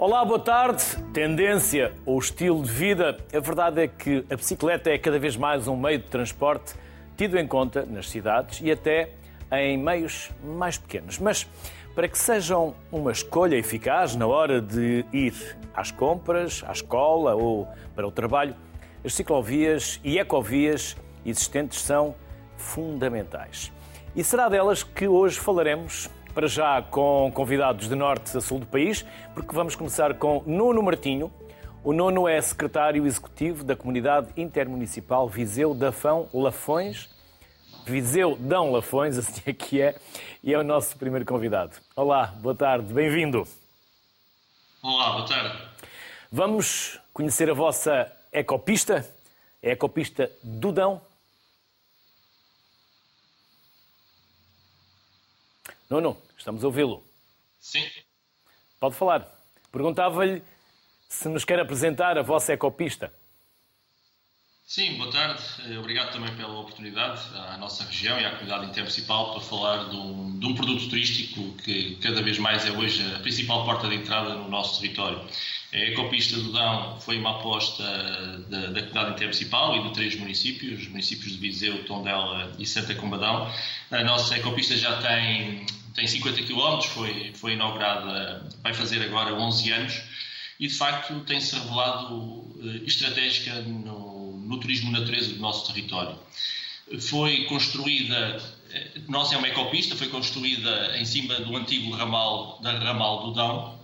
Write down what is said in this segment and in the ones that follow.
Olá, boa tarde. Tendência ou estilo de vida. A verdade é que a bicicleta é cada vez mais um meio de transporte tido em conta nas cidades e até em meios mais pequenos. Mas para que sejam uma escolha eficaz na hora de ir às compras, à escola ou para o trabalho, as ciclovias e ecovias existentes são fundamentais. E será delas que hoje falaremos para já com convidados de norte a sul do país, porque vamos começar com Nuno Martinho. O Nuno é secretário executivo da Comunidade Intermunicipal Viseu Dafão Lafões. Viseu Dão Lafões, assim é que é, e é o nosso primeiro convidado. Olá, boa tarde, bem-vindo. Olá, boa tarde. Vamos conhecer a vossa ecopista, a ecopista do Dão. Nuno, Estamos a ouvi-lo. Sim. Pode falar. Perguntava-lhe se nos quer apresentar a vossa ecopista. Sim, boa tarde. Eh, obrigado também pela oportunidade à nossa região e à comunidade intermunicipal para falar de um, de um, produto turístico que cada vez mais é hoje a principal porta de entrada no nosso território. A Ecopista do Dão foi uma aposta da, da comunidade intermunicipal e de três municípios, os municípios de Viseu, Tondela e Santa Combadão. A nossa Ecopista já tem tem 50 km, foi, foi inaugurada, vai fazer agora 11 anos e de facto tem-se revelado uh, estratégica no, no, turismo natureza do nosso território. Foi construída, eh, nossa é uma ecopista, foi construída em cima do antigo ramal, da ramal do Dão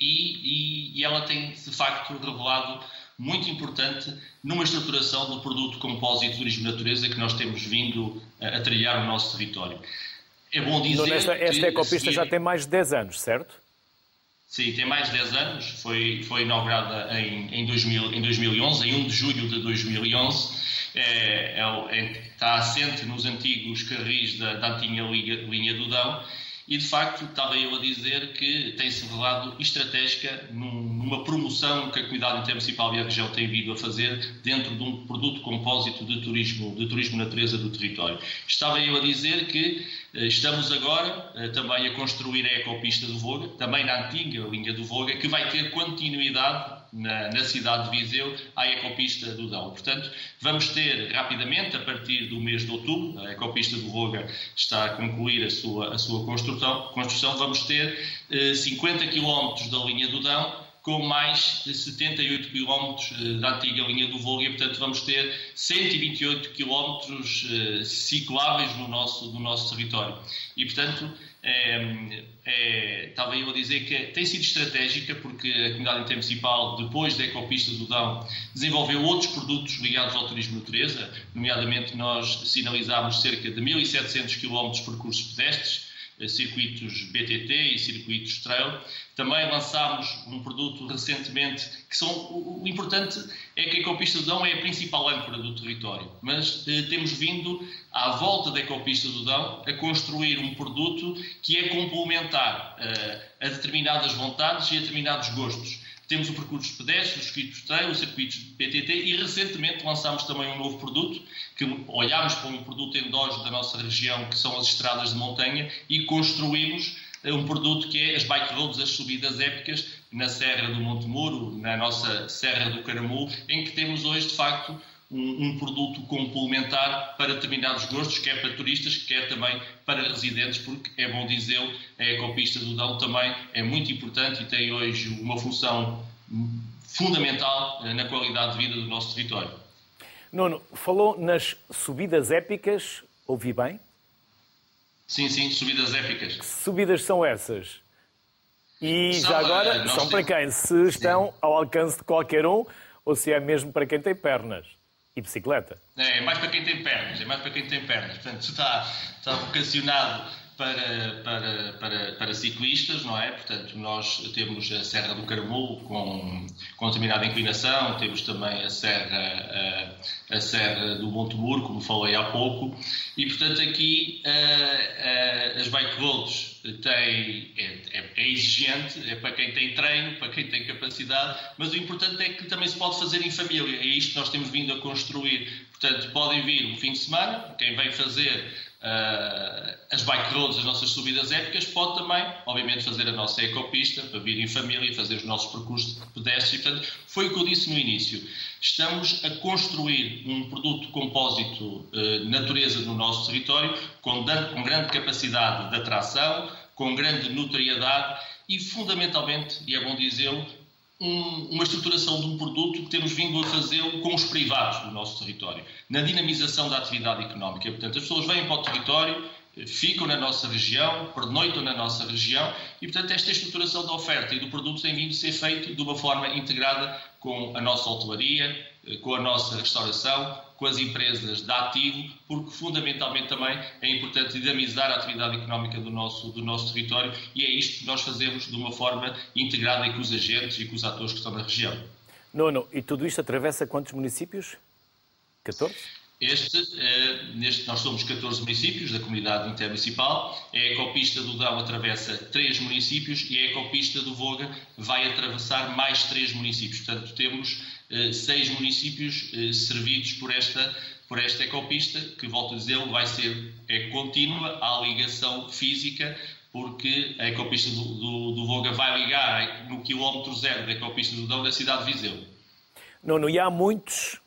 e, e, e ela tem de facto revelado muito importante numa estruturação do produto compósito turismo natureza que nós temos vindo a, a trilhar no nosso território. É bom dizer. esta, esta ecopista seguir... já tem mais de 10 anos, certo? Sim, tem mais de 10 anos. Foi, foi inaugurada em, em, 2000, em 2011, em 1 de julho de 2011. É, é, é, está assente nos antigos carris da, da antiga linha, linha do Dão e de facto estava eu a dizer que tem-se revelado estratégica numa promoção que a comunidade intermunicipal e a região tem vindo a fazer dentro de um produto compósito de turismo, de turismo natureza do território. Estava eu a dizer que eh, estamos agora eh, também a construir a ecopista do Voga, também na antiga linha do Voga, que vai ter continuidade na, na, cidade de Viseu à ecopista do Dão. Portanto, vamos ter rapidamente, a partir do mês de outubro, a ecopista do Voga está a concluir a sua, a sua construção, construção vamos ter eh, 50 km da linha do Dão com mais de 78 km da antiga linha do Volga, portanto vamos ter 128 km eh, cicláveis no nosso, no nosso território. E, portanto, é, é, estava eu a dizer que tem sido estratégica porque a comunidade intermunicipal, depois da Ecopista do Dão, desenvolveu outros produtos ligados ao turismo natureza, nomeadamente nós sinalizámos cerca de 1.700 km de percursos pedestres, eh, circuitos BTT e circuitos trail. Também lançámos um produto recentemente que são o, importante é que a Ecopista do Dão é a principal âncora do território, mas eh, temos vindo à volta da Ecopista do Dão a construir um produto que é complementar eh, a determinadas vontades e a determinados gostos. Temos o percurso pedestre, os circuitos trail, os circuitos PTT e recentemente lançámos também um novo produto que olhámos para um produto endógeno da nossa região que são as estradas de montanha e construímos eh, um produto que é as bike roads, as subidas épicas na Serra do Monte Muro, na nossa Serra do Caramu, em que temos hoje de facto um, um, produto complementar para determinados gostos, quer para turistas, quer também para residentes, porque é bom dizer, a ecopista do Dão também é muito importante e tem hoje uma função fundamental eh, na qualidade de vida do nosso território. Nuno, falou nas subidas épicas, ouvi bem? Sim, sim, subidas épicas. Que subidas são essas? E são, já agora, são temos... para quem? Se estão sim. ao alcance de qualquer um ou se é mesmo para quem tem pernas? E bicicleta? É, é mais para quem tem pernas, é mais para quem tem pernas. Portanto, está, está vocacionado para, para, para, para ciclistas, não é? Portanto, nós temos a Serra do Caramulo com, com determinada inclinação, temos também a Serra, a, a Serra do Monte Muro, como falei há pouco, e portanto aqui a, a, as bike roads tem, é, é, é, exigente, é para quem tem treino, para quem tem capacidade, mas o importante é que também se pode fazer em família. É isto que nós temos vindo a construir. Portanto, podem vir um fim de semana, quem vem fazer uh, as bike roads, as nossas subidas épicas, pode também, obviamente, fazer a nossa ecopista, para vir em família, fazer os nossos percursos de pedestres. Portanto, foi o que eu disse no início. Estamos a construir um produto compósito uh, natureza no nosso território, com, com grande capacidade de atração, com grande notoriedade e, fundamentalmente, e é bom dizê-lo, um, uma estruturação de um produto que temos vindo a fazer com os privados do nosso território, na dinamização da atividade económica. Portanto, as pessoas vêm para o território, ficam na nossa região, pernoitam na nossa região e, portanto, esta estruturação da oferta e do produto tem vindo a ser feita de uma forma integrada com a nossa hotelaria, com a nossa restauração, com as empresas de ativo, porque fundamentalmente também é importante dinamizar a atividade económica do nosso, do nosso território e é isto que nós fazemos de uma forma integrada com os agentes e com os atores que estão na região. Nono, e tudo isto atravessa quantos municípios? 14? Este, eh, neste, nós somos 14 municípios da comunidade intermunicipal. A ecopista do Dão atravessa três municípios e a ecopista do Voga vai atravessar mais três municípios. Portanto, temos seis municípios eh, servidos por esta, por esta ecopista, que, volto a dizer, vai ser é contínua à ligação física, porque a ecopista do, do, do Voga vai ligar no quilómetro zero da ecopista do Dão da cidade de Viseu. Não, não, e há muitos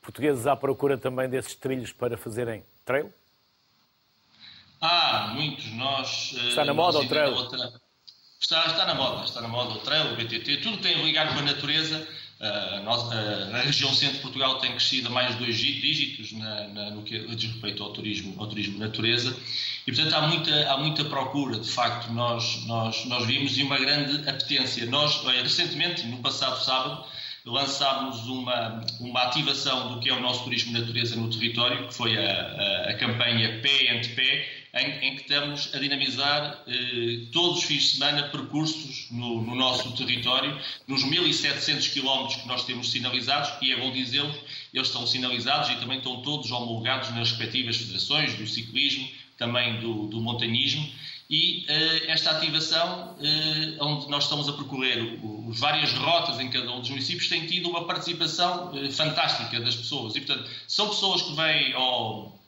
portugueses à procura também desses trilhos para fazerem trail? Ah, muitos. Nós. Eh, está na moda o trail? Outra... Está, está na moda, está na moda o trail, o BTT, tudo tem a ligar com a natureza. Uh, nossa, uh, a região centro de Portugal tem crescido a mais dois dígitos na, na, no que diz respeito ao turismo, ao turismo natureza e, portanto, há muita, há muita procura. De facto, nós, nós, nós vimos e uma grande apetência. Nós, recentemente, no passado sábado, lançámos uma, uma ativação do que é o nosso turismo natureza no território, que foi a, a, a campanha Pé ante Pé, em, em, que estamos a dinamizar eh, todos os fins de semana percursos no, no nosso território, nos 1.700 quilómetros que nós temos sinalizados, e é bom dizê-lo, eles estão sinalizados e também estão todos homologados nas respectivas federações do ciclismo, também do, do montanhismo, e uh, esta ativação, uh, onde nós estamos a percorrer os várias rotas em cada um dos municípios, tem tido uma participação uh, fantástica das pessoas. E, portanto, são pessoas que vêm ao,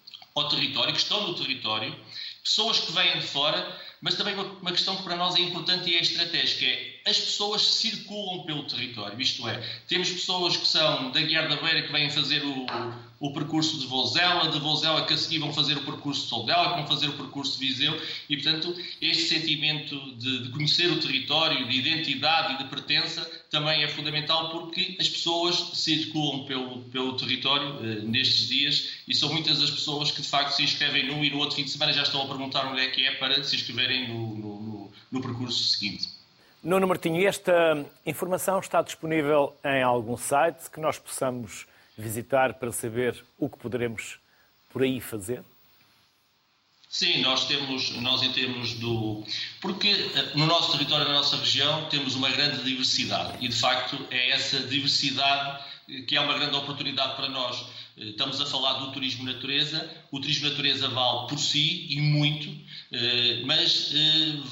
ao território, que estão no território, pessoas que vêm de fora, mas também uma, questão que para nós é importante e é estratégica, é as pessoas circulam pelo território, isto é, temos pessoas que são da Guiar da Beira que vêm fazer o, o percurso de Vozela, de Vozela que a seguir vão fazer o percurso de Soldela, que vão fazer o percurso de Viseu, e portanto este sentimento de, de, conhecer o território, de identidade e de pertença também é fundamental porque as pessoas circulam pelo, pelo território eh, nestes dias e são muitas as pessoas que de facto se inscrevem num e no outro fim de semana já estão a perguntar onde é que é para se inscreverem no, no, no, no percurso seguinte. Nuno Martinho, esta informação está disponível em algum site que nós possamos visitar para saber o que poderemos por aí fazer? Sim, nós temos, nós em termos do. Porque eh, no nosso território, na nossa região, temos uma grande diversidade e de facto é essa diversidade que é uma grande oportunidade para nós. Eh, estamos a falar do turismo natureza, o turismo natureza vale por si e muito, eh, mas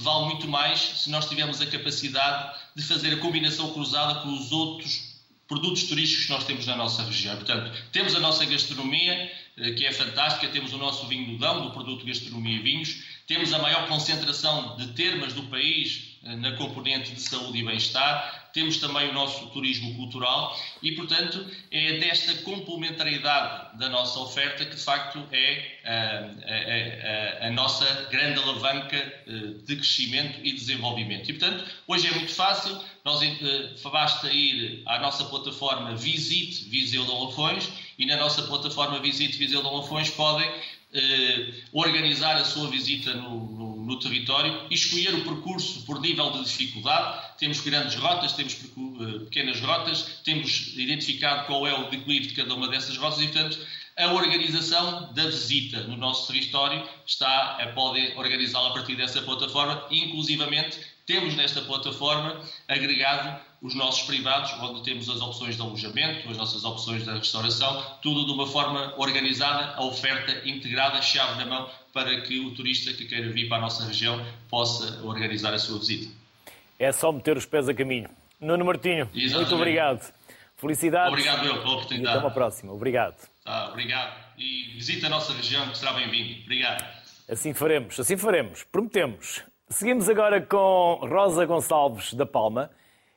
vale muito mais se nós tivermos a capacidade de fazer a combinação cruzada com os outros produtos turísticos que nós temos na nossa região. Portanto, temos a nossa gastronomia, eh, que é fantástica, temos o nosso vinho do Dão, do produto Gastronomia e Vinhos, temos a maior concentração de termas do país na componente de saúde e bem-estar, temos também o nosso turismo cultural e, portanto, é desta complementariedade da nossa oferta que, de facto, é a, a, a, a nossa grande alavanca eh, de crescimento e desenvolvimento. E, portanto, hoje é muito fácil, nós, eh, basta ir à nossa plataforma Visite Viseu de Lafões e na nossa plataforma Visite Viseu de Lafões podem eh, organizar a sua visita no, no, no, território e escolher o percurso por nível de dificuldade. Temos grandes rotas, temos eh, pequenas rotas, temos identificado qual é o declive de cada uma dessas rotas e, portanto, a organização da visita no nosso território está, a pode organizá-la a partir dessa plataforma, inclusivamente temos nesta plataforma agregado os nossos privados, onde temos as opções de alojamento, as nossas opções de restauração, tudo de uma forma organizada, a oferta integrada, chave na mão, para que o turista que queira vir para a nossa região possa organizar a sua visita. É só meter os pés a caminho. Nuno Martinho, Exatamente. muito obrigado. Felicidades. Obrigado eu pela oportunidade. E até uma próxima. Obrigado. Tá, obrigado. E visita a nossa região, que será bem-vindo. Obrigado. Assim faremos, assim faremos. Prometemos. Seguimos agora com Rosa Gonçalves da Palma.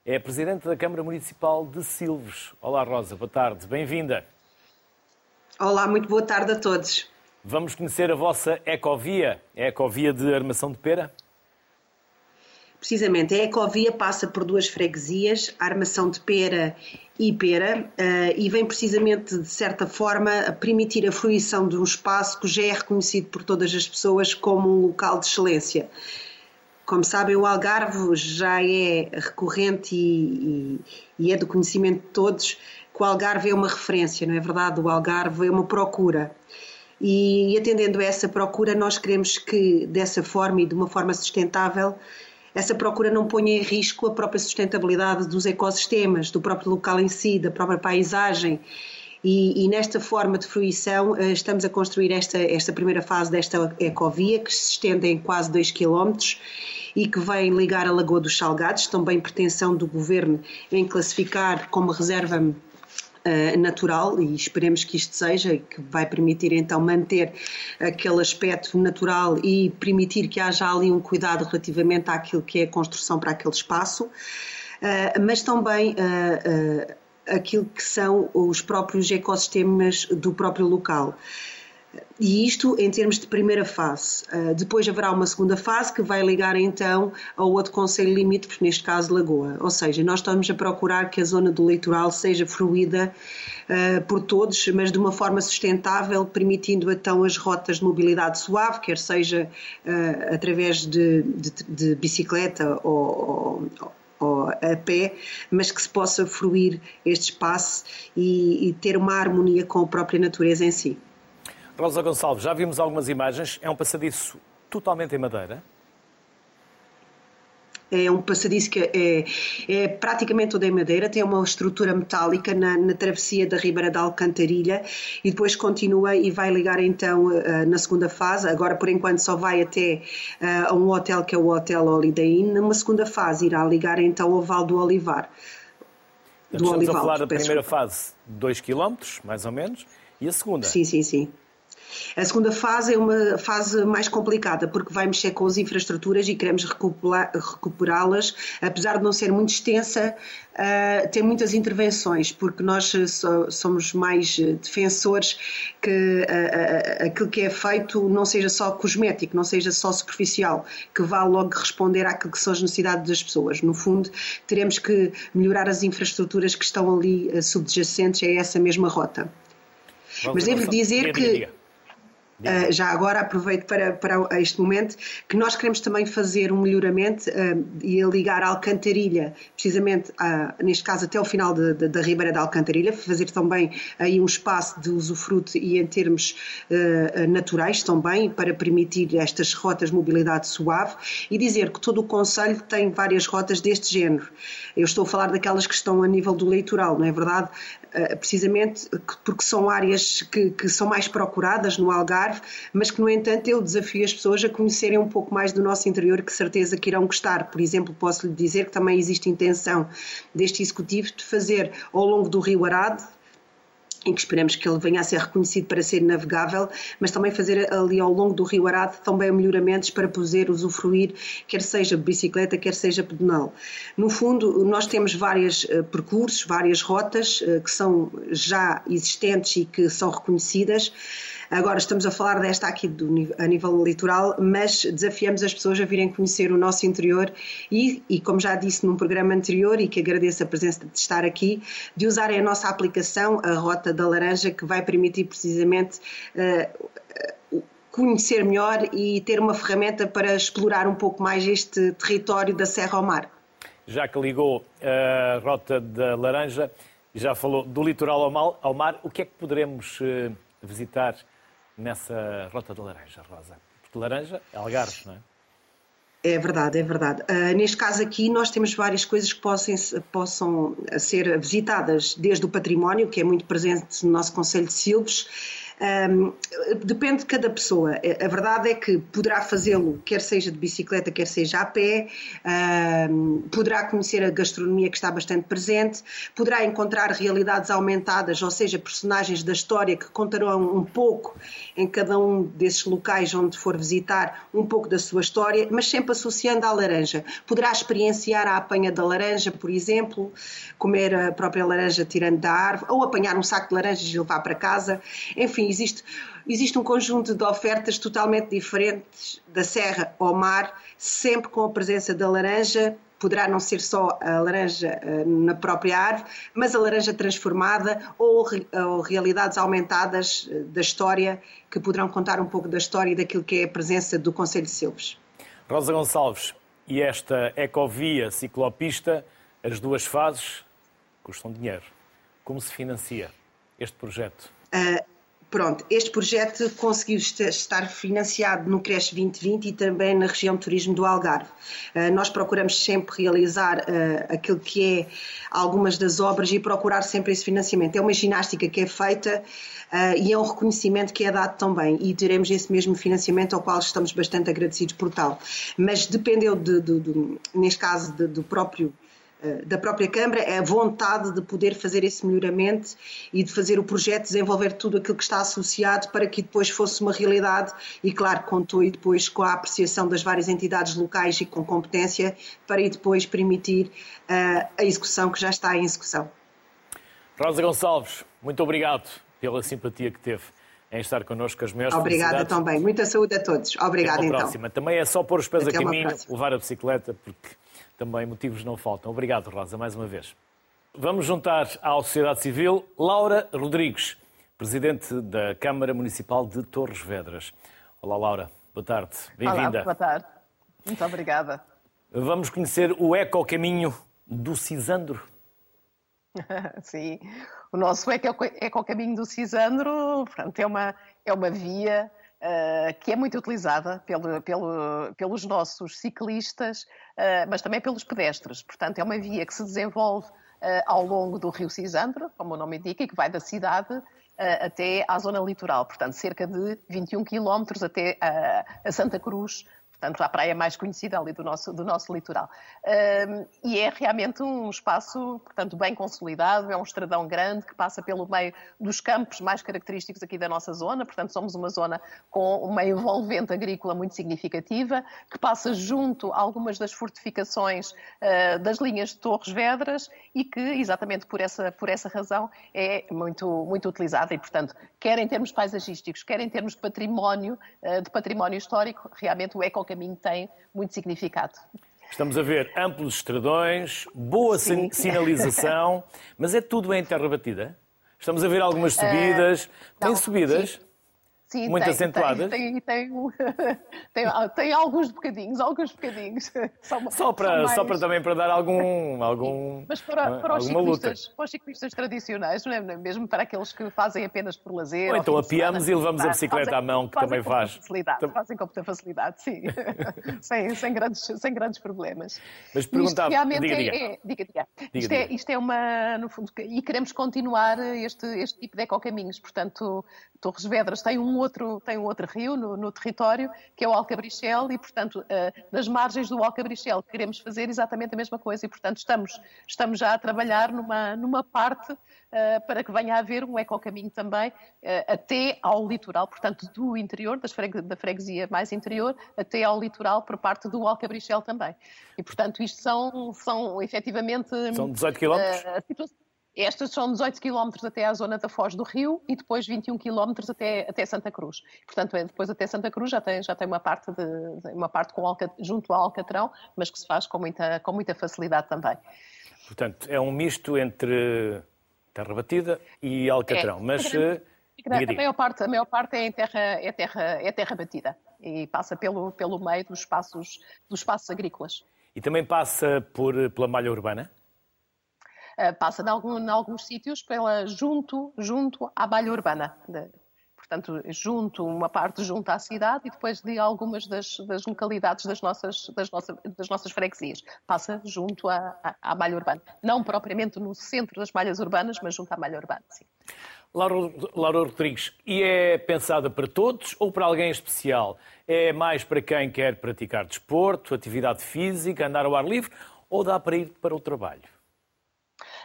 É a Presidente da Câmara Municipal de Silves. Olá, Rosa. Boa tarde. Bem-vinda. Olá, muito boa tarde a todos. Vamos conhecer a vossa Ecovia, a Ecovia de Armação de Pera? Precisamente, a Ecovia passa por duas freguesias, Armação de Pera e Pera, eh, e vem precisamente, de certa forma, permitir a fruição de um espaço que já é reconhecido por todas as pessoas como um local de excelência. Como sabem, o Algarve já é recorrente e, e, e é do conhecimento de todos que o Algarve é uma referência, não é verdade? O Algarve é uma procura. E, atendendo a essa procura, nós queremos que, dessa forma e de uma forma sustentável, essa procura não ponha em risco a própria sustentabilidade dos ecossistemas, do próprio local em si, da própria paisagem. E, e, nesta forma de fruição eh, estamos a construir esta, esta primeira fase desta ecovia que se estende em quase 2 km e que vem ligar a Lagoa dos Salgados, também pretensão do Governo em classificar como reserva Uh, natural e esperemos que isto seja que vai permitir então manter aquele aspecto natural e permitir que haja ali um cuidado relativamente àquilo que é a construção para aquele espaço, uh, mas também uh, aquilo que são os próprios ecossistemas do próprio local. E isto em termos de primeira fase. Uh, depois haverá uma segunda fase que vai ligar então ao outro Conselho Limítrofe, neste caso Lagoa. Ou seja, nós estamos a procurar que a zona do litoral seja fruída uh, por todos, mas de uma forma sustentável, permitindo então as rotas de mobilidade suave, quer seja uh, através de, de, de, bicicleta ou, ou ou a pé, mas que se possa fruir este espaço e, e ter uma harmonia com a própria natureza em si. Rosa Gonçalves, já vimos algumas imagens. É um passadiço totalmente em madeira? É um passadiço que é, é, praticamente todo em madeira, tem uma estrutura metálica na, na, travessia da Ribeira da Alcantarilha e depois continua e vai ligar então uh, na segunda fase. Agora, por enquanto, só vai até uh, a um hotel que é o Hotel Holiday Inn. Numa segunda fase, irá ligar então ao Val do Olivar. Do Estamos Olival, a falar da primeira fase, 2 km, mais ou menos, e a segunda? Sim, sim, sim. A segunda fase é uma fase mais complicada, porque vai mexer com as infraestruturas e queremos recuperá-las, apesar de não ser muito extensa, uh, tem muitas intervenções, porque nós somos mais defensores que uh, uh, aquilo que é feito não seja só cosmético, não seja só superficial, que vá logo responder àquilo que são as necessidades das pessoas. No fundo, teremos que melhorar as infraestruturas que estão ali subjacentes a essa mesma rota. Mas devo dizer que. Uh, já agora aproveito para, para este momento que nós queremos também fazer um melhoramento uh, e ligar a Alcantarilha, precisamente uh, neste caso até o final de, de, da Ribeira da Alcantarilha, fazer também aí um espaço de usufruto e em termos naturais também para permitir estas rotas de mobilidade suave e dizer que todo o Conselho tem várias rotas deste género. Eu estou a falar daquelas que estão a nível do leitoral, não é verdade? precisamente porque são áreas que, que são mais procuradas no Algarve Mas que, no entanto, eu desafio as pessoas a conhecerem um pouco mais do nosso interior, que certeza que irão gostar. Por exemplo, posso lhe dizer que também existe intenção deste Executivo de fazer ao longo do Rio Arado, em que esperemos que ele venha a ser reconhecido para ser navegável, mas também fazer ali ao longo do Rio Arado também melhoramentos para poder usufruir, quer seja bicicleta, quer seja pedonal. No fundo, nós temos vários uh, percursos, várias rotas uh, que são já existentes e que são reconhecidas. Agora estamos a falar desta aqui do, a nível litoral, mas desafiamos as pessoas a virem conhecer o nosso interior e, e, como já disse num programa anterior e que agradeço a presença de estar aqui, de usarem a nossa aplicação, a Rota da Laranja, que vai permitir precisamente uh, conhecer melhor e ter uma ferramenta para explorar um pouco mais este território da Serra ao Mar. Já que ligou a Rota da Laranja, já falou do litoral ao mar, o que é que poderemos uh, visitar nessa Rota da Laranja, Rosa? Porque laranja é Algarve, não é? É verdade, é verdade. Uh, neste caso aqui, nós temos várias coisas que possam, possam ser visitadas, desde o património, que é muito presente no nosso Conselho de Silves, Um, depende de cada pessoa. A verdade é que poderá fazê-lo, quer seja de bicicleta, quer seja a pé, um, poderá conhecer a gastronomia que está bastante presente, poderá encontrar realidades aumentadas, ou seja, personagens da história que contarão um pouco em cada um desses locais onde for visitar, um pouco da sua história, mas sempre associando à laranja. Poderá experienciar a apanha da laranja, por exemplo, comer a própria laranja tirando da árvore, ou apanhar um saco de laranjas e levar para casa. Enfim, existe, existe um conjunto de ofertas totalmente diferentes da serra ao mar, sempre com a presença da laranja. Poderá não ser só a laranja eh, na própria árvore, mas a laranja transformada ou, ou realidades aumentadas eh, da história que poderão contar um pouco da história e daquilo que é a presença do Conselho de Silves. Rosa Gonçalves, e esta ecovia ciclopista, as duas fases custam dinheiro. Como se financia este projeto? Uh, pronto, este projeto conseguiu estar financiado no Cresce 2020 e também na região de turismo do Algarve. Uh, nós procuramos sempre realizar uh, aquilo que é algumas das obras e procurar sempre esse financiamento. É uma ginástica que é feita uh, e é um reconhecimento que é dado também e teremos esse mesmo financiamento ao qual estamos bastante agradecidos por tal. Mas dependeu, de, de, de neste caso, de, do próprio eh, da própria Câmara é a vontade de poder fazer esse melhoramento e de fazer o projeto, desenvolver tudo aquilo que está associado para que depois fosse uma realidade e, claro, contou e depois com a apreciação das várias entidades locais e com competência para e depois permitir uh, a execução que já está em execução. Rosa Gonçalves, muito obrigado pela simpatia que teve em estar connosco as maiores Obrigada também. Muita saúde a todos. Obrigada então. próxima. Também é só pôr os pés Até a caminho, levar a bicicleta, porque também motivos não faltam. Obrigado, Rosa, mais uma vez. Vamos juntar à sociedade civil Laura Rodrigues, presidente da Câmara Municipal de Torres Vedras. Olá, Laura. Boa tarde. Bem-vinda. Boa tarde. Muito obrigada. Vamos conhecer o ecocaminho do Cisandro. Sim, o nosso ecocaminho do Cisandro portanto, é, uma, é uma via uh, que é muito utilizada pelo, pelo, pelos nossos ciclistas, uh, mas também pelos pedestres. Portanto, é uma via que se desenvolve uh, ao longo do Rio Cisandro, como o nome indica, e que vai da cidade até à zona litoral, portanto, cerca de 21 quilómetros até a Santa Cruz, portanto, a praia mais conhecida ali do nosso, do nosso litoral. Um, e é realmente um espaço, portanto, bem consolidado, é um estradão grande que passa pelo meio dos campos mais característicos aqui da nossa zona, portanto, somos uma zona com uma envolvente agrícola muito significativa, que passa junto a algumas das fortificações uh, das linhas de Torres Vedras e que, exatamente por essa, por essa razão, é muito, muito utilizada e, portanto, quer em termos paisagísticos, quer em termos de património, uh, de património histórico, realmente o eco caminho tem muito significado. Estamos a ver amplos estradões, boa Sim. sinalização, mas é tudo em terra batida? Estamos a ver algumas eh, subidas. Uh, tem subidas? Sim. Sim, muito tem, acentuadas? Tem, tem, tem, tem, alguns bocadinhos, alguns bocadinhos. Só, só para, mais... só para também para dar algum, algum Mas para, para, os ciclistas, para os ciclistas tradicionais, não é? mesmo para aqueles que fazem apenas por lazer. Ou então apiamos e levamos a bicicleta fazem, à mão, que também faz. Facilidade, fazem com muita facilidade, sim. sem, sem, grandes, sem grandes problemas. Mas perguntava, realmente diga, diga. É, diga, diga. diga, isto. É, isto é uma, no fundo, e queremos continuar este, este tipo de ecocaminhos, portanto, Torres Vedras tem um outro, tem um outro rio no, no território, que é o Alcabrichel, e, portanto, uh, nas margens do Alcabrichel queremos fazer exatamente a mesma coisa, e, portanto, estamos, estamos já a trabalhar numa, numa parte uh, para que venha a haver um ecocaminho também, uh, até ao litoral, portanto, do interior, freg da freguesia mais interior, até ao litoral, por parte do Alcabrichel também. E, portanto, isto são, são efetivamente... São 18 quilómetros? Estas são 18 km até à zona da Foz do Rio e depois 21 km até, até Santa Cruz. Portanto, é depois até Santa Cruz já tem, já tem uma parte, de, uma parte com junto ao Alcatrão, mas que se faz com muita, com muita facilidade também. Portanto, é um misto entre terra batida e Alcatrão, é, mas... Diga. A, maior parte, a maior parte é, em terra, é, terra, é terra batida e passa pelo, pelo meio dos espaços, dos espaços agrícolas. E também passa por, pela malha urbana? Eh, passa em, algum, em alguns sítios pela, junto, junto à malha urbana. De, portanto, junto, uma parte junto à cidade e depois de algumas das, das localidades das nossas, das, das nossas freguesias. Passa junto à, à, à malha urbana. Não propriamente no centro das malhas urbanas, mas junto à malha urbana, sim. Laura, Laura Rodrigues, e é pensada para todos ou para alguém especial? É mais para quem quer praticar desporto, atividade física, andar ao ar livre ou dá para ir para o trabalho?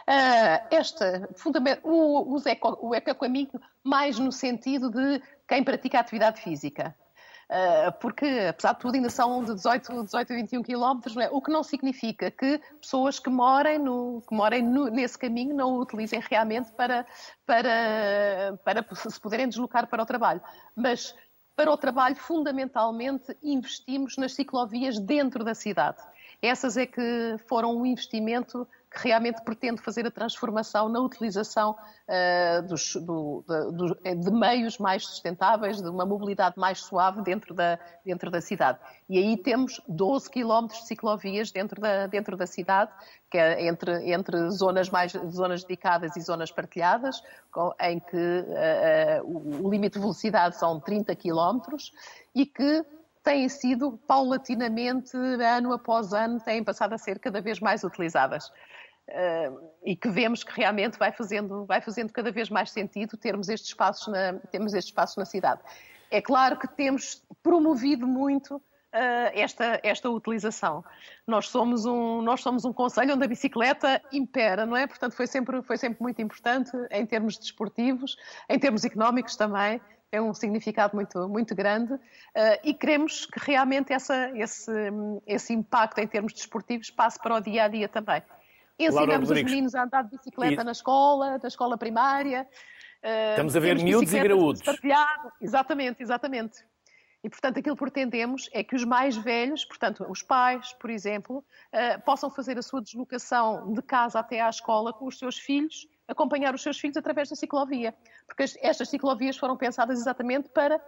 Uh, esta, o, o, eco, mais no sentido de quem pratica atividade física. Uh, porque, apesar de tudo, ainda são de 18, 18 a 21 quilómetros, é? o que não significa que pessoas que morem, no, que morem no, nesse caminho não o utilizem realmente para, para, para se poderem deslocar para o trabalho. Mas para o trabalho, fundamentalmente, investimos nas ciclovias dentro da cidade. Essas é que foram um investimento que realmente pretende fazer a transformação na utilização uh, dos, do, de, de, meios mais sustentáveis, de uma mobilidade mais suave dentro da, dentro da cidade. E aí temos 12 quilómetros de ciclovias dentro da, dentro da cidade, que é entre, entre zonas, mais, zonas dedicadas e zonas partilhadas, com, em que uh, uh, o limite de velocidade são 30 quilómetros e que têm sido paulatinamente, ano após ano, têm passado a ser cada vez mais utilizadas. Uh, e que vemos que realmente vai fazendo, vai fazendo cada vez mais sentido termos estes espaços na, termos estes espaços na cidade. É claro que temos promovido muito uh, esta, esta utilização. Nós somos, um, nós somos um conselho onde a bicicleta impera, não é? Portanto, foi sempre, foi sempre muito importante em termos desportivos, em termos económicos também, tem um significado muito, muito grande uh, e queremos que realmente essa, esse, esse impacto em termos desportivos passe para o dia a dia também. Ensinamos os meninos a andar de bicicleta e... na escola, na escola primária. Eh, Estamos a ver miúdos e graúdos. Exatamente, exatamente. E, portanto, aquilo que pretendemos é que os mais velhos, portanto, os pais, por exemplo, uh, possam fazer a sua deslocação de casa até à escola com os seus filhos, acompanhar os seus filhos através da ciclovia. Porque estas ciclovias foram pensadas exatamente para uh,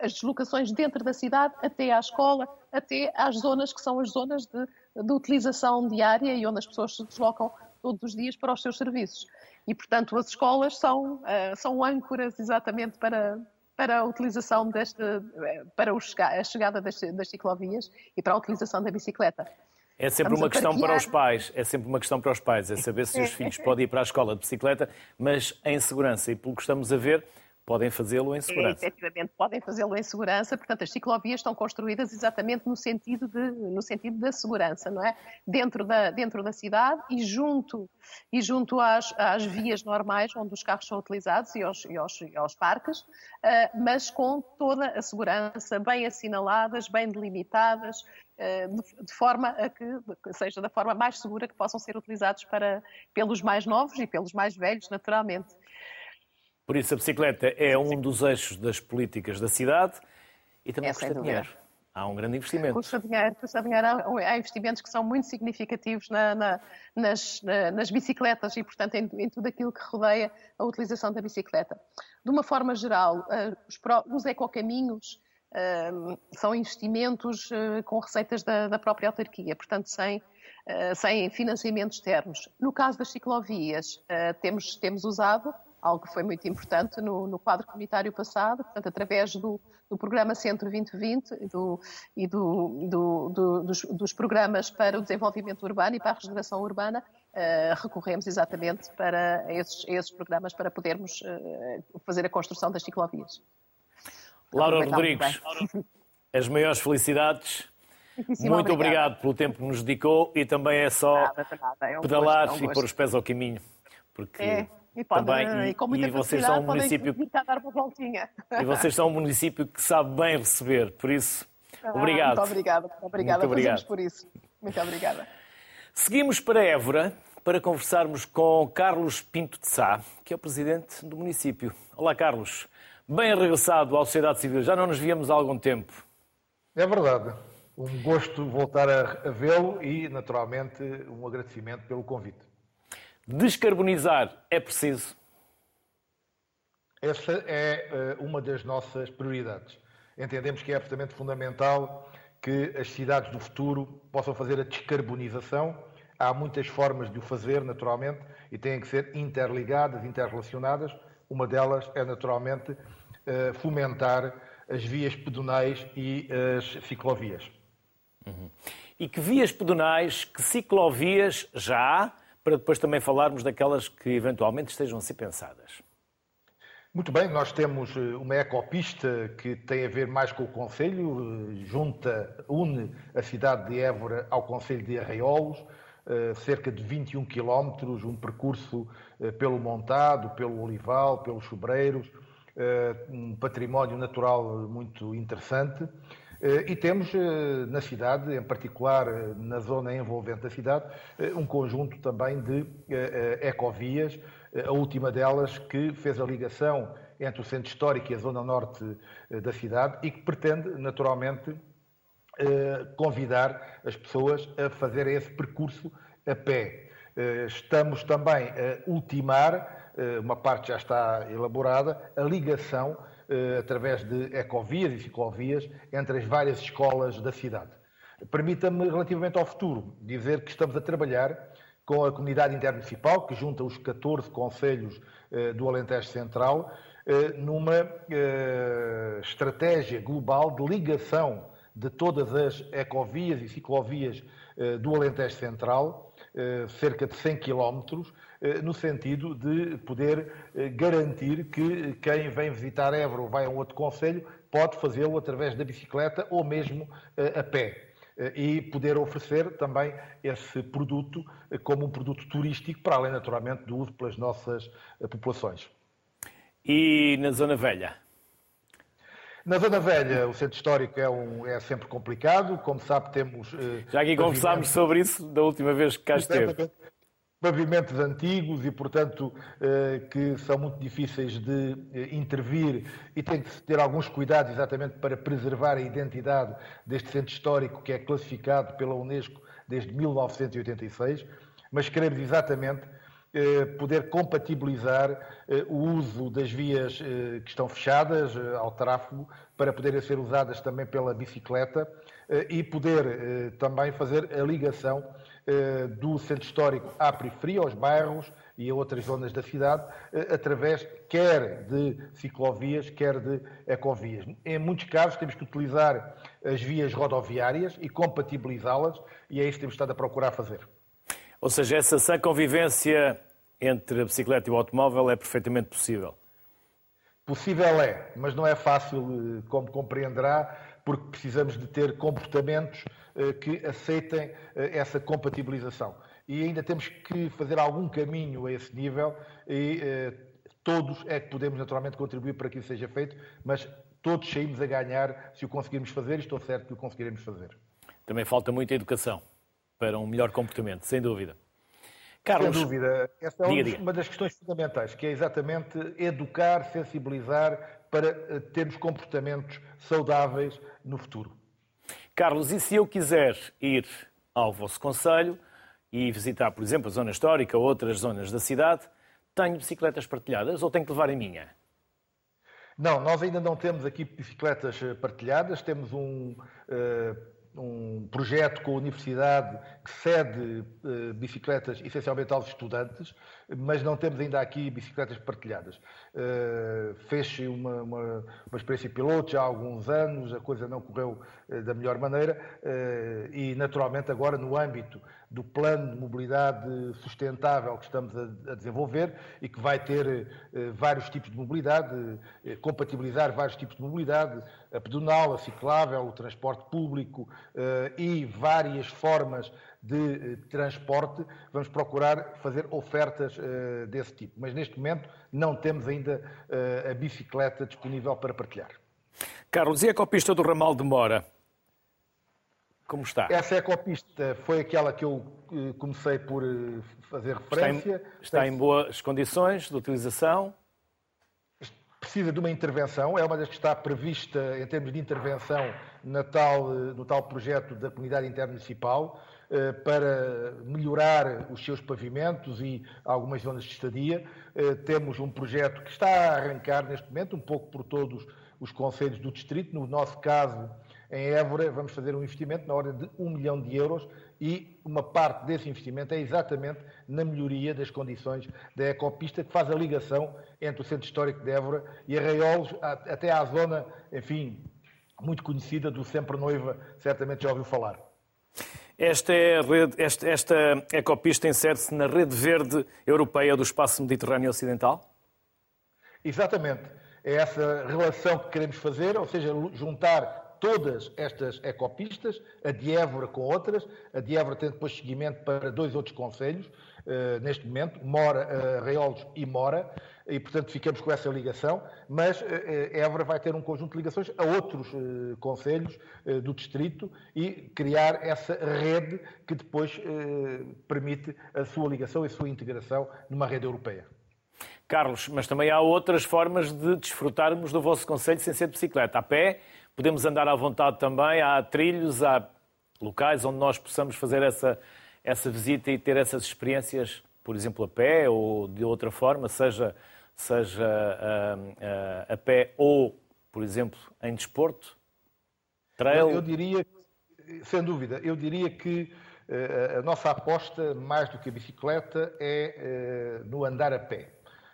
as deslocações dentro da cidade, até à escola, até às zonas que são as zonas de de utilização diária e onde as pessoas se deslocam todos os dias para os seus serviços. E, portanto, as escolas são, uh, são âncoras exatamente para, para a utilização deste, eh, para a chegada das, das ciclovias e para a utilização da bicicleta. É sempre uma questão para os pais, é sempre uma questão para os pais, é saber se os filhos podem ir para a escola de bicicleta, mas em segurança. E pelo que estamos a ver, podem fazê-lo em segurança. É, efetivamente, podem fazê-lo em segurança. Portanto, as ciclovias estão construídas exatamente no sentido, de, no sentido da segurança, não é? Dentro da, dentro da cidade e junto, e junto às, às vias normais onde os carros são utilizados e aos, e aos, e aos parques, uh, mas com toda a segurança, bem assinaladas, bem delimitadas, uh, de, de, forma a que seja da forma mais segura que possam ser utilizados para, pelos mais novos e pelos mais velhos, naturalmente. Por isso, a bicicleta é um dos eixos das políticas da cidade e também é, custa dinheiro. Há um grande investimento. Custa dinheiro, custa dinheiro. Há investimentos que são muito significativos na, na, nas, na, nas, bicicletas e, portanto, em, em, tudo aquilo que rodeia a utilização da bicicleta. De uma forma geral, uh, os, os ecocaminhos uh, são investimentos uh, com receitas da, da, própria autarquia, portanto, sem, sem financiamentos externos. No caso das ciclovias, temos, temos usado algo que foi muito importante no, no quadro comunitário passado, portanto, através do, do programa Centro 2020 do, e do, do, dos, dos, programas para o desenvolvimento urbano e para a regeneração urbana, uh, recorremos exatamente para esses, esses, programas para podermos uh, fazer a construção das ciclovias. Laura Rodrigues, as maiores felicidades. Muito obrigado pelo tempo que nos dedicou e também é só nada, nada. É um pedalar gosto, é um e pôr os pés ao caminho. Porque... É e, pode, também, e, com muita e vocês são um município dar uma voltinha. E vocês são um município que sabe bem receber, por isso, ah, obrigado. Muito obrigada, obrigada. Muito obrigado. por isso. Muito obrigada. Seguimos para Évora para conversarmos com Carlos Pinto de Sá, que é o presidente do município. Olá, Carlos. Bem regressado à sociedade civil. Já não nos víamos há algum tempo. É verdade. Um gosto voltar a vê-lo e, naturalmente, um agradecimento pelo convite. Descarbonizar é preciso? Essa é eh, uma das nossas prioridades. Entendemos que é absolutamente fundamental que as cidades do futuro possam fazer a descarbonização. Há muitas formas de o fazer, naturalmente, e têm que ser interligadas, interrelacionadas. Uma delas é, naturalmente, fomentar as vias pedonais e as ciclovias. Uhum. E que vias pedonais, que ciclovias já há, para depois também falarmos daquelas que eventualmente estejam a ser pensadas? Muito bem, nós temos eh, uma ecopista que tem a ver mais com o Conselho, eh, junta, une a cidade de Évora ao Conselho de Arraiolos, eh, cerca de 21 quilómetros, um percurso pelo Montado, pelo Olival, pelos Sobreiros, um património natural muito interessante. E temos na cidade, em particular na zona envolvente da cidade, um conjunto também de ecovias, a última delas que fez a ligação entre o centro histórico e a zona norte eh, da cidade e que pretende, naturalmente, eh, convidar as pessoas a fazerem esse percurso a pé. Eh, estamos também a ultimar, uma parte já está elaborada, a ligação através de ecovias e ciclovias entre as várias escolas da cidade. Permita-me, relativamente ao futuro, dizer que estamos a trabalhar com a comunidade intermunicipal, que junta os 14 conselhos eh, do Alentejo Central, eh, numa eh, estratégia global de ligação de todas as ecovias e ciclovias do Alentejo Central, cerca de 100 quilómetros, no sentido de poder garantir que quem vem visitar Évora ou vai a um outro conselho pode fazê-lo através da bicicleta ou mesmo a pé. Eh, e poder oferecer também esse produto eh, como um produto turístico, para além, naturalmente, do uso pelas nossas eh, populações. E na Zona Velha? Na Zona Velha, o centro histórico é, um, é sempre complicado. Como sabe, temos. Já aqui conversámos sobre isso da última vez que cá esteve pavimentos antigos e, portanto, eh, que são muito difíceis de eh, intervir e tem que ter alguns cuidados exatamente para preservar a identidade deste centro histórico que é classificado pela Unesco desde 1986, mas queremos exatamente eh, poder compatibilizar o uso das vias que estão fechadas ao tráfego para poderem ser usadas também pela bicicleta e poder também fazer a ligação eh, do centro histórico à periferia, aos bairros e a outras zonas da cidade, eh, através quer de ciclovias, quer de ecovias. Em muitos casos temos que utilizar as vias rodoviárias e compatibilizá-las, e é isso que temos estado a procurar fazer. Ou seja, essa sã convivência entre a bicicleta e o automóvel é perfeitamente possível? Possível é, mas não é fácil, eh, como compreenderá, porque precisamos de ter comportamentos eh, que aceitem eh, essa compatibilização. E ainda temos que fazer algum caminho a esse nível e eh, todos é que podemos naturalmente contribuir para que isso seja feito, mas todos saímos a ganhar se o conseguirmos fazer e estou certo que o conseguiremos fazer. Também falta muita educação para um melhor comportamento, sem dúvida. Carlos, sem dúvida. Essa é diga, diga. uma das questões fundamentais, que é exatamente educar, sensibilizar para termos comportamentos saudáveis no futuro. Carlos, e se eu quiser ir ao vosso conselho e visitar, por exemplo, a zona histórica ou outras zonas da cidade, tenho bicicletas partilhadas ou tenho que levar a minha? Não, nós ainda não temos aqui bicicletas eh, partilhadas, temos um, uh, um projeto com a universidade que cede uh, bicicletas essencialmente aos estudantes, mas não temos ainda aqui bicicletas partilhadas. Uh, Fez-se uma, uma, uma, experiência piloto já há alguns anos, a coisa não correu uh, da melhor maneira uh, e, naturalmente, agora no âmbito do plano de mobilidade sustentável que estamos a, desenvolver e que vai ter vários tipos de mobilidade, compatibilizar vários tipos de mobilidade, a pedonal, a ciclável, o transporte público e várias formas de eh, transporte, vamos procurar fazer ofertas desse tipo. Mas neste momento não temos ainda a bicicleta disponível para partilhar. Carlos, e a ecopista do Ramal de Mora? Como está? Essa ecopista foi aquela que eu uh, comecei por fazer referência. Está em, está em boas condições de utilização? precisa de uma intervenção, é uma das que está prevista em termos de intervenção na tal, no tal projeto da comunidade intermunicipal. Eh, para melhorar os seus pavimentos e algumas zonas de estadia. Eh, temos um projeto que está a arrancar neste momento, um pouco por todos os conselhos do distrito. No nosso caso, em Évora, vamos fazer um investimento na ordem de um milhão de euros e uma parte desse investimento é exatamente na melhoria das condições da ecopista, que faz a ligação entre o Centro Histórico de Évora e Arraiolos, até à zona, enfim, muito conhecida do Sempre Noiva, certamente já ouviu falar. Esta, é rede, esta, esta ecopista insere-se na rede verde europeia do espaço mediterrâneo ocidental? Exatamente. É essa relação que queremos fazer, ou seja, juntar todas estas ecopistas, a de Évora com outras. A de Évora tem depois seguimento para dois outros conselhos, uh, neste momento, Mora, uh, Reolos e Mora, e portanto ficamos com essa ligação, mas uh, Évora vai ter um conjunto de ligações a outros uh, conselhos do distrito e criar essa rede que depois permite a sua ligação e a sua integração numa rede europeia. Carlos, mas também há outras formas de desfrutarmos do vosso conselho sem ser de bicicleta. A pé, podemos andar à vontade também, há trilhos, há locais onde nós possamos fazer essa, essa visita e ter essas experiências, por exemplo, a pé ou de outra forma, seja, seja a, a, a pé ou, por exemplo, em desporto? Trail? Eu, eu diria, sem dúvida, eu diria que uh, a nossa aposta, mais do que a bicicleta, é uh, no andar a pé.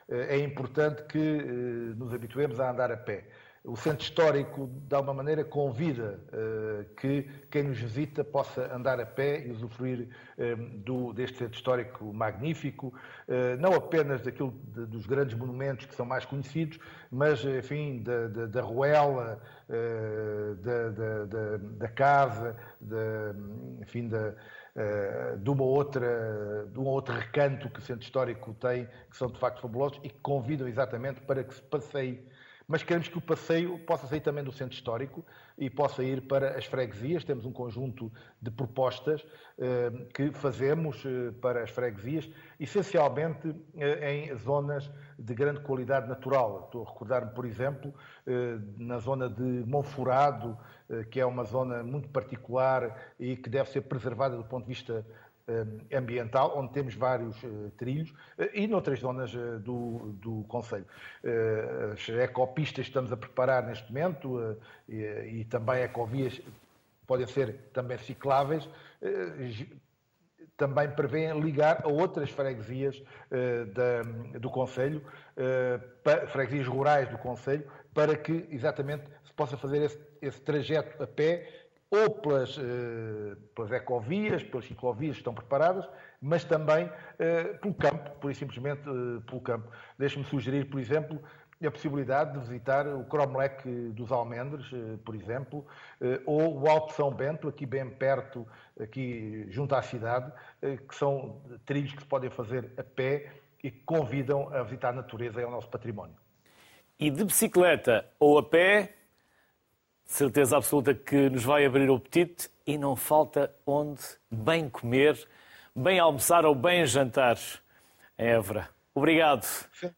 Uh, é importante que nos habituemos a andar a pé o centro histórico, de alguma maneira, convida uh, que quem nos visita possa andar a pé e usufruir uh, do, deste centro histórico magnífico, uh, não apenas daquilo de, dos grandes monumentos que são mais conhecidos, mas, enfim, da, da, da Ruela, da, da, casa, enfim, da, de, uma outra, de um outro recanto que o centro histórico tem, que são de facto fabulosos e que convidam exatamente para que se passeie mas queremos que o passeio possa sair também do centro histórico e possa ir para as freguesias. Temos um conjunto de propostas eh, que fazemos eh, para as freguesias, essencialmente eh, em zonas de grande qualidade natural. Estou a recordar-me, por exemplo, na zona de Monforado, que é uma zona muito particular e que deve ser preservada do ponto de vista ambiental, onde temos vários uh, trilhos, uh, e noutras zonas do, do Conselho. as ecopistas estamos a preparar neste momento e, também ecovias podem ser também cicláveis, também prevêem ligar a outras freguesias do Conselho, freguesias rurais do Conselho, para que exatamente se possa fazer esse, esse trajeto a pé ou pelas, eh, pelas ecovias, pelas ciclovias que estão preparadas, mas também eh, pelo campo, por simplesmente eh, pelo campo. Deixe-me sugerir, por exemplo, a possibilidade de visitar o Cromlech dos Almendres, por exemplo, ou o Alto São Bento, aqui bem perto, aqui junto à cidade, que são trilhos que se podem fazer a pé e que convidam a visitar a natureza e ao nosso património. E de bicicleta ou a pé, certeza absoluta que nos vai abrir o apetite e não falta onde bem comer, bem almoçar ou bem jantar em Évora. Obrigado,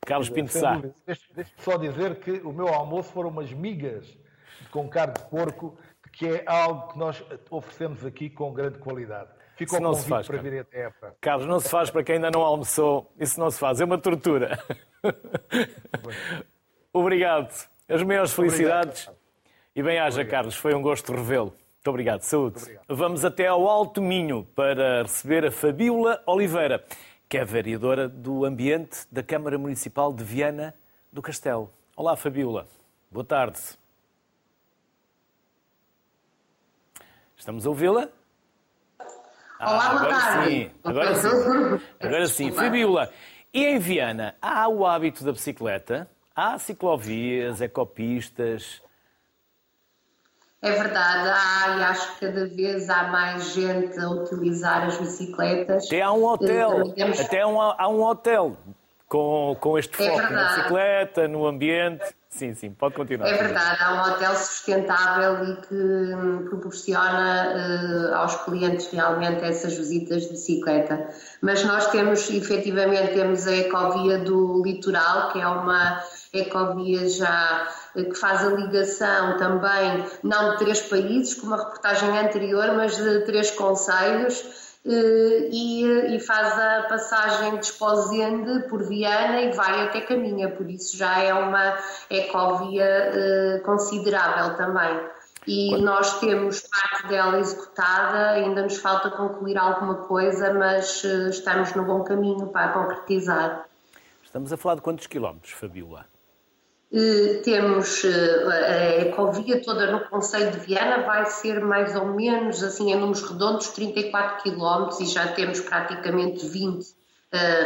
Carlos Pinto Sá. Deixe-me só dizer que o meu almoço foram umas migas com carne de porco, que é algo que nós oferecemos aqui com grande qualidade. Ficou não se faz, para vir até Évora. Carlos, não se faz para quem ainda não almoçou. Isso não se faz, é uma tortura. Obrigado. As maiores felicidades. Obrigado. E bem haja, Carlos, foi um gosto revê-lo. Muito obrigado. Saúde. Obrigado. Vamos até ao Alto Minho para receber a Fabíola Oliveira, que é vereadora do Ambiente da Câmara Municipal de Viana do Castelo. Olá, Fabíola. Boa tarde. Estamos a ouvi-la? Ah, Olá, boa tarde. Sim. Agora sim. Agora sim. Fabíola, e em Viana, há o hábito da bicicleta? Há ciclovias, ecopistas? É verdade, há, e acho que cada vez há mais gente a utilizar as bicicletas. Até há um hotel, temos... até um, há um hotel com, com este é foco na bicicleta, no ambiente. Sim, sim, pode continuar. É verdade, há um hotel sustentável e que proporciona uh, aos clientes realmente essas visitas de bicicleta. Mas nós temos, efetivamente, temos a ecovia do litoral, que é uma ecovia já que faz a ligação também, não de três países, como a reportagem anterior, mas de três conselhos. Eh, e, e, faz a passagem de Esposende por Viana e vai até Caminha, por isso já é uma ecovia eh, considerável também. e Quando? nós temos parte dela executada, ainda nos falta concluir alguma coisa, mas estamos no bom caminho para concretizar. Estamos a falar de quantos quilómetros, Fabiola? Uh, temos uh, a ecovia toda no Conselho de Viana, vai ser mais ou menos, assim, em números redondos, 34 quilómetros e já temos praticamente 20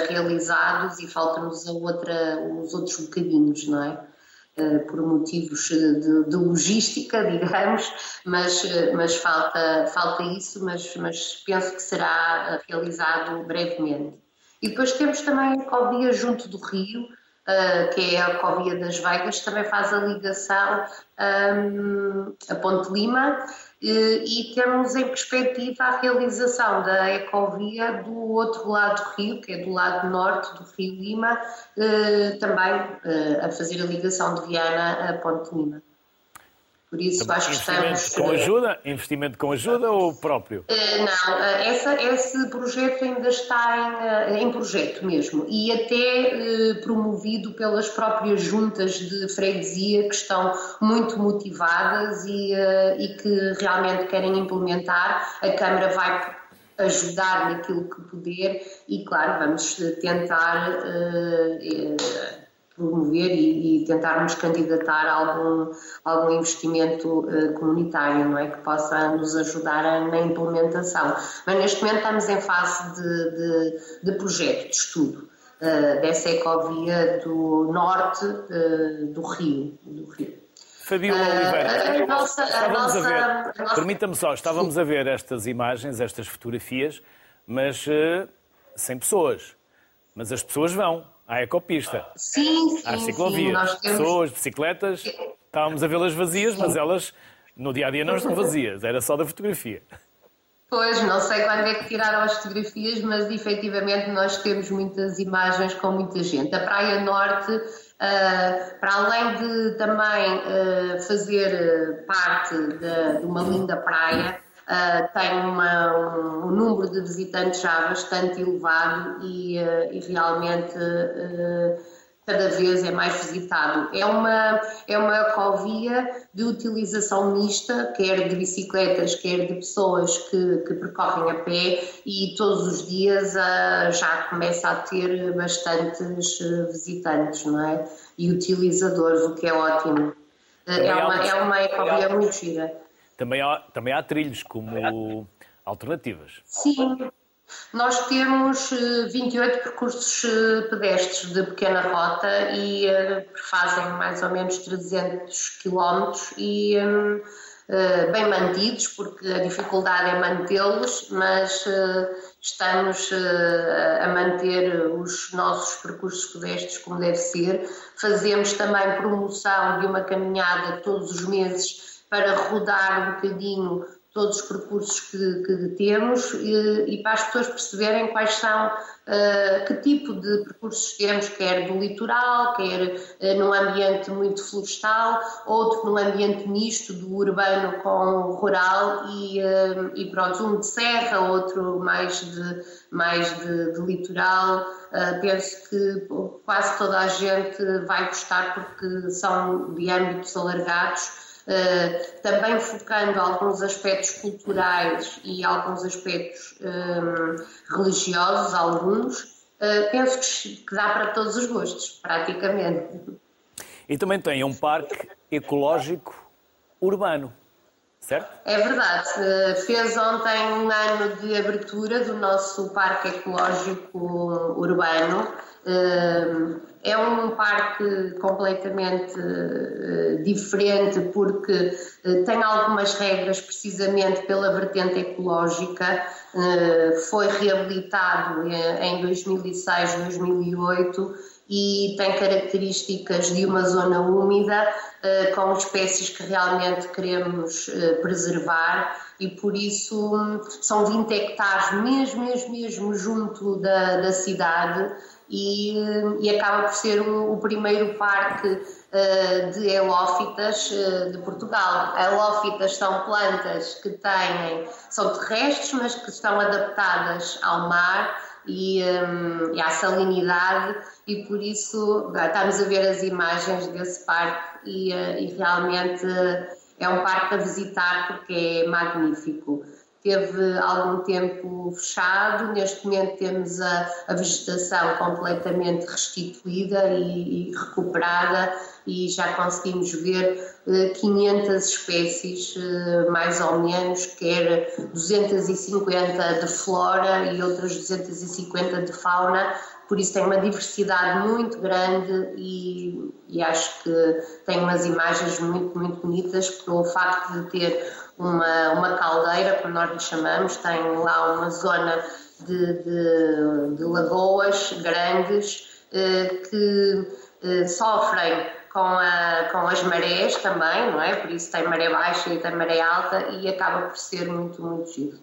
realizados e faltam-nos os outros bocadinhos, não é? Eh, por motivos de, de, logística, digamos, mas, eh, mas falta, falta isso, mas, mas penso que será realizado brevemente. E depois temos também a ecovia junto do Rio, Uh, que é a Ecovia das Vegas, também faz a ligação um, a Ponte Lima e temos em perspectiva a realização da ecovia do outro lado do rio, que é do lado norte do Rio Lima, eh, também a fazer a ligação de Viana a Ponte Lima. Por isso Também acho que estamos. Com ajuda? Investimento com ajuda ou próprio? Uh, não, uh, essa, esse projeto ainda está em, uh, em projeto mesmo e até promovido pelas próprias juntas de freguesia que estão muito motivadas e, e que realmente querem implementar. A Câmara vai ajudar naquilo que puder e, claro, vamos tentar promover e, e, tentarmos candidatar algum, algum investimento uh, comunitário, não é? Que possa nos ajudar a, na implementação. Mas neste momento estamos em fase de, de, de projeto, de estudo. Uh, dessa ecovia do norte uh, do Rio. Do Rio. Fabiola Oliveira, a nossa, estávamos a, nossa, a ver, permita-me só, estávamos a ver estas imagens, estas fotografias, mas sem pessoas. Mas as pessoas vão, à ecopista. Sim, sim. À ciclovia. Sim, temos... Pessoas, bicicletas, estávamos a vê-las vazias, sim. mas elas no dia a dia não estão vazias, era só da fotografia. Pois, não sei quando é que tiraram as fotografias, mas efetivamente nós temos muitas imagens com muita gente. A Praia Norte, uh, para além de também uh, fazer parte de, de uma linda praia, uh, tem uma, um, um, número de visitantes já bastante elevado e, uh, e realmente uh, cada vez é mais visitado. É uma, é uma ecovia de utilização mista, quer de bicicletas, quer de pessoas que, que percorrem a pé e todos os dias já começa a ter bastantes visitantes não é? e utilizadores, o que é ótimo. É uma, é uma ecovia muito gira também há, também há trilhos como alternativas. Sim, nós temos 28 eh, percursos eh, pedestres de pequena rota e eh, fazem mais ou menos 300 quilómetros e bem mantidos, porque a dificuldade é mantê-los, mas estamos a manter os nossos percursos pedestres como deve ser. Fazemos também promoção de uma caminhada todos os meses para rodar um bocadinho todos os percursos que, que temos e, e, para as pessoas perceberem quais são, uh, que tipo de percursos temos, quer do litoral, quer uh, num ambiente muito florestal, outro num ambiente misto do urbano com rural e, uh, e pronto, um de serra, outro mais de, mais de, de litoral. penso que quase toda a gente vai gostar porque são de âmbitos alargados Uh, também focando alguns aspectos culturais e alguns aspectos um, religiosos, alguns, uh, penso que, que dá para todos os gostos, praticamente. E também tem um parque ecológico urbano, certo? É verdade. Eh, fez ontem um ano de abertura do nosso parque ecológico urbano é um parque completamente eh, diferente porque eh, tem algumas regras precisamente pela vertente ecológica. Eh, foi reabilitado em 2006, 2008 e tem características de uma zona úmida com espécies que realmente queremos preservar e por isso hum, são 20 hectares mesmo, mesmo, mesmo junto da, da cidade e, e acaba por ser o, o primeiro parque uh, de helófitas uh, de Portugal. Helófitas são plantas que têm, são terrestres, mas que estão adaptadas ao mar e, um, e à salinidade e por isso estamos a ver as imagens desse parque e, uh, e realmente é um parque a visitar porque é magnífico teve algum tempo fechado, neste momento temos a, a vegetação completamente restituída e, e, recuperada e já conseguimos ver eh, 500 espécies, eh, mais ou menos, quer 250 de flora e outras 250 de fauna, por isso tem uma diversidade muito grande e, e acho que tem umas imagens muito, muito bonitas pelo facto de ter uma, uma caldeira, como nós lhe chamamos, tem lá uma zona de, de, de lagoas grandes eh, que eh, sofrem com, a, com as marés também, não é? Por isso tem maré baixa e tem maré alta e acaba por ser muito, muito giro.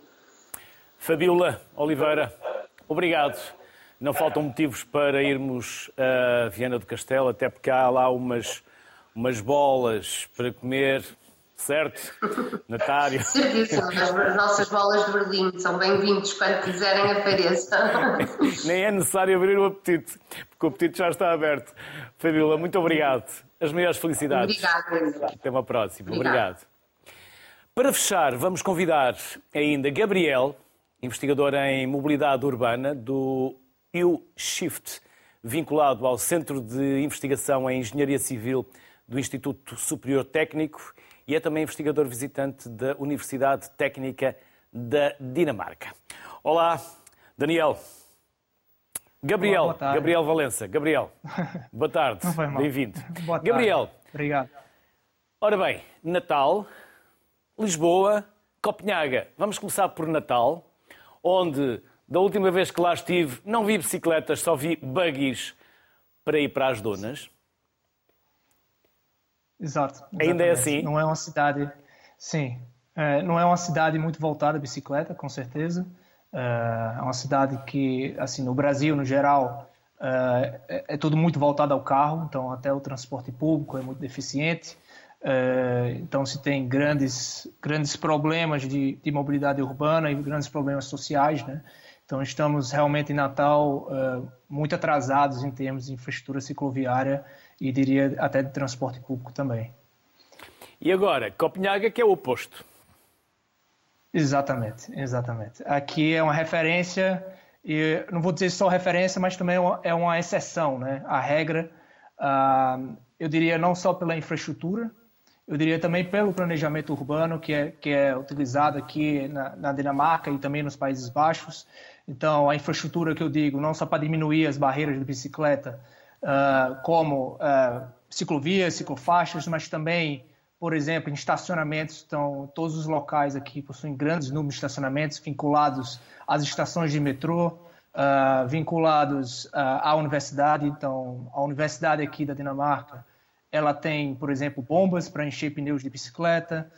Fabiola Oliveira, obrigado. Não faltam motivos para irmos a Viana do Castelo, até porque há lá umas, umas bolas para comer certo? Natário. Certíssimo, as nossas bolas de Berlim são bem-vindos quando quiserem apareçam. Nem é necessário abrir o apetite, porque o apetite já está aberto. Fabiola, muito obrigado. As maiores felicidades. Obrigada. Até uma próxima. Obrigado. obrigado. Para fechar, vamos convidar ainda Gabriel, investigador em mobilidade urbana do U-Shift, vinculado ao Centro de Investigação em Engenharia Civil do Instituto Superior Técnico e é também investigador visitante da Universidade Técnica da Dinamarca. Olá, Daniel. Gabriel, Olá, Gabriel Valença. Gabriel, boa tarde, bem-vindo. Gabriel. Obrigado. Ora bem, Natal, Lisboa, Copenhaga. Vamos começar por Natal, onde da última vez que lá estive não vi bicicletas, só vi buggies para ir para as donas. Exato. Ainda é assim? Não é uma cidade. Sim. É, não é uma cidade muito voltada à bicicleta, com certeza. É, é uma cidade que, assim, no Brasil, no geral, é, é, é tudo muito voltado ao carro, então até o transporte público é muito deficiente. É, então se tem grandes grandes problemas de, de, mobilidade urbana e grandes problemas sociais, né? Então estamos realmente em Natal é, muito atrasados em termos de infraestrutura cicloviária e diria até de transporte público também. E agora, Copenhaga, que é o oposto. Exatamente, exatamente. Aqui é uma referência, e não vou dizer só referência, mas também é uma é exceção, né? A regra, uh, eu diria não só pela infraestrutura, eu diria também pelo planejamento urbano que é, que é utilizado aqui na, na Dinamarca e também nos Países Baixos. Então, a infraestrutura que eu digo, não só para diminuir as barreiras de bicicleta, uh, como uh, ciclovias, ciclofaixas, mas também, por exemplo, em estacionamentos. Então, todos os locais aqui possuem grandes números de estacionamentos vinculados às estações de metrô, uh, vinculados à universidade. Então, a universidade aqui da Dinamarca, ela tem, por exemplo, bombas para encher pneus de bicicleta.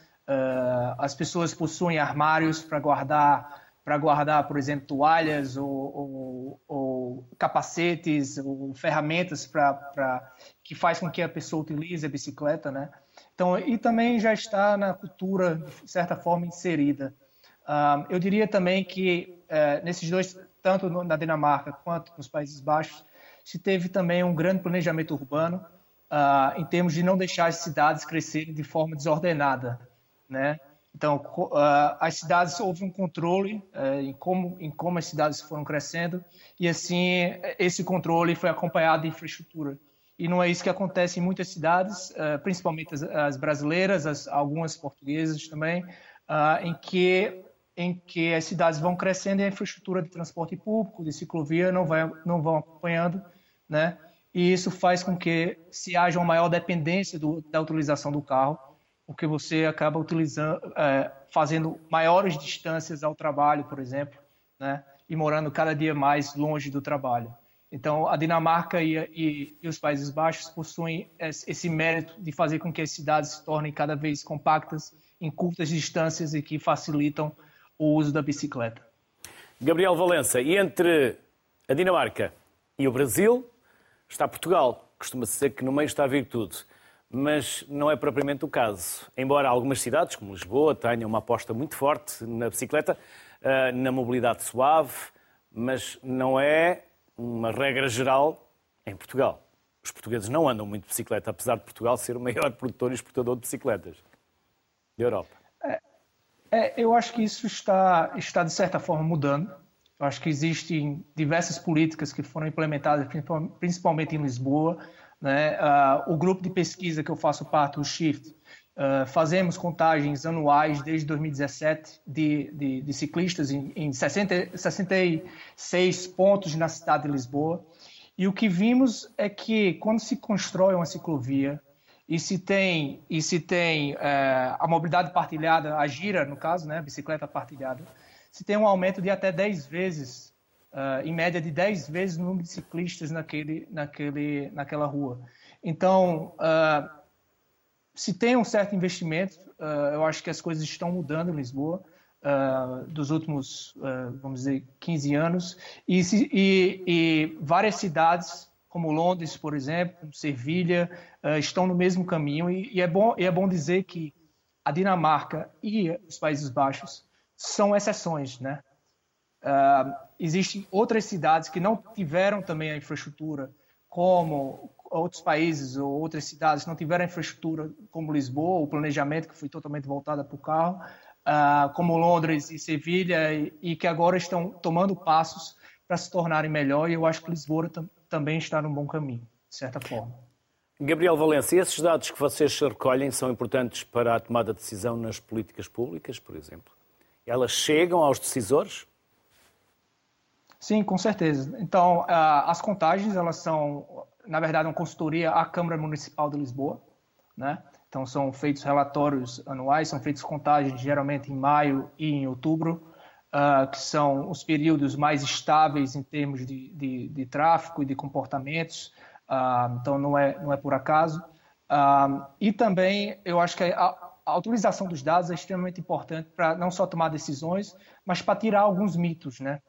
as pessoas possuem armários para guardar para guardar, por exemplo, toalhas ou, ou, ou capacetes ou ferramentas para que faz com que a pessoa utilize a bicicleta, né? Então, e também já está na cultura de certa forma inserida. Uh, eu diria também que uh, nesses dois, tanto na Dinamarca quanto nos Países Baixos, se teve também um grande planejamento urbano uh, em termos de não deixar as cidades crescerem de forma desordenada, né? Então, as cidades houve um controle eh, em como em como as cidades foram crescendo e assim esse controle foi acompanhado de infraestrutura. E não é isso que acontece em muitas cidades, eh, principalmente as brasileiras, as, algumas portuguesas também, ah, em que em que as cidades vão crescendo e a infraestrutura de transporte público, de ciclovia não vai não vão acompanhando, né? E isso faz com que se haja uma maior dependência do, da utilização do carro porque você acaba utilizando, é, fazendo maiores distâncias ao trabalho, por exemplo, né? e morando cada dia mais longe do trabalho. Então, a Dinamarca e, e, e, os Países Baixos possuem esse mérito de fazer com que as cidades se tornem cada vez compactas, em curtas distâncias e que facilitam o uso da bicicleta. Gabriel Valença, e entre a Dinamarca e o Brasil está Portugal. Costuma-se dizer que no meio está a virtude mas não é propriamente o caso. Embora algumas cidades, como Lisboa, tenham uma aposta muito forte na bicicleta, eh, na mobilidade suave, mas não é uma regra geral em Portugal. Os portugueses não andam muito de bicicleta, apesar de Portugal ser o maior produtor e exportador de bicicletas. da Europa. É, é, eu acho que isso está, está, de certa forma, mudando. Eu acho que existem diversas políticas que foram implementadas, principalmente em Lisboa. Né? Uh, o grupo de pesquisa que eu faço parte, o SHIFT, uh, fazemos contagens anuais desde 2017 de, de, de ciclistas em, em 60, 66 pontos na cidade de Lisboa. E o que vimos é que quando se constrói uma ciclovia e se tem e se tem é, a mobilidade partilhada, a gira no caso, né, a bicicleta partilhada, se tem um aumento de até 10 vezes, uh, em média de 10 vezes o número de ciclistas naquele, naquele, naquela rua. Então, uh, se tem um certo investimento, uh, eu acho que as coisas estão mudando em Lisboa uh, dos últimos, uh, vamos dizer, 15 anos, e, e, e, várias cidades, como Londres, por exemplo, Sevilha, uh, estão no mesmo caminho, e, e, é bom, é bom dizer que a Dinamarca e os Países Baixos são exceções, né? Existem outras cidades que não tiveram também a infraestrutura como outros países ou outras cidades não tiveram infraestrutura como Lisboa, o planejamento que foi totalmente voltado para o carro, uh, como Londres e Sevilha, e, e, que agora estão tomando passos para se tornarem melhor, e eu acho que Lisboa também está num bom caminho, de certa forma. Gabriel Valença, esses dados que vocês recolhem são importantes para a tomada de decisão nas políticas públicas, por exemplo? Elas chegam aos decisores? Sim, com certeza. Então, as contagens, elas são, na verdade, uma consultoria à Câmara Municipal de Lisboa, né? Então, são feitos relatórios anuais, são feitas contagens geralmente em maio e em outubro, uh, que são os períodos mais estáveis em termos de, de, de tráfego e de comportamentos. Uh, então, não é, não é por acaso. Uh, e também, eu acho que a, a utilização dos dados é extremamente importante para não só tomar decisões, mas para tirar alguns mitos, né?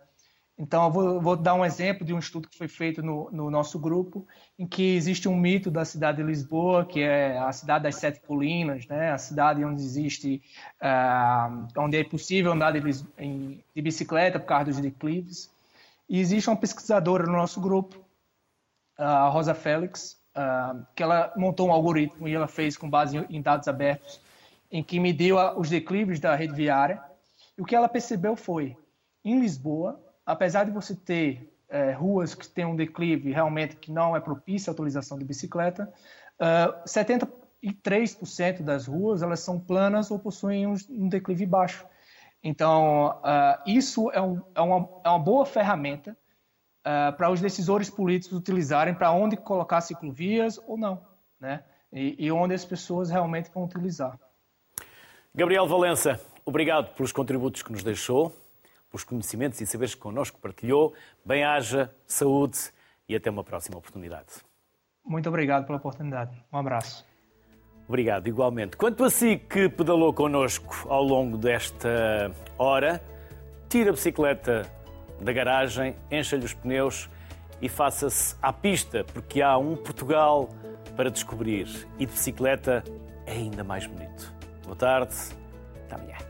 Então, eu vou, vou, dar um exemplo de um estudo que foi feito no, no, nosso grupo, em que existe um mito da cidade de Lisboa, que é a cidade das sete colinas, né? a cidade onde existe, uh, onde é possível andar de, em, de, bicicleta por causa dos declives. E existe uma pesquisadora no nosso grupo, a Rosa Félix, uh, que ela montou um algoritmo e ela fez com base em dados abertos, em que mediu os declives da rede viária. E o que ela percebeu foi, em Lisboa, apesar de você ter é, ruas que têm um declive realmente que não é propício à utilização de bicicleta, uh, ah, 73% das ruas elas são planas ou possuem um, um declive baixo. Então, uh, isso é, um, é, uma, é, uma, boa ferramenta uh, para os decisores políticos utilizarem para onde colocar ciclovias ou não, né? E, e onde as pessoas realmente vão utilizar. Gabriel Valença, obrigado pelos contributos que nos deixou pelos conhecimentos e saberes que connosco partilhou. Bem-haja, saúde e até uma próxima oportunidade. Muito obrigado pela oportunidade. Um abraço. Obrigado, igualmente. Quanto a si que pedalou connosco ao longo desta hora, tire a bicicleta da garagem, encha-lhe os pneus e faça-se à pista, porque há um Portugal para descobrir. E de bicicleta é ainda mais bonito. Boa tarde, até amanhã.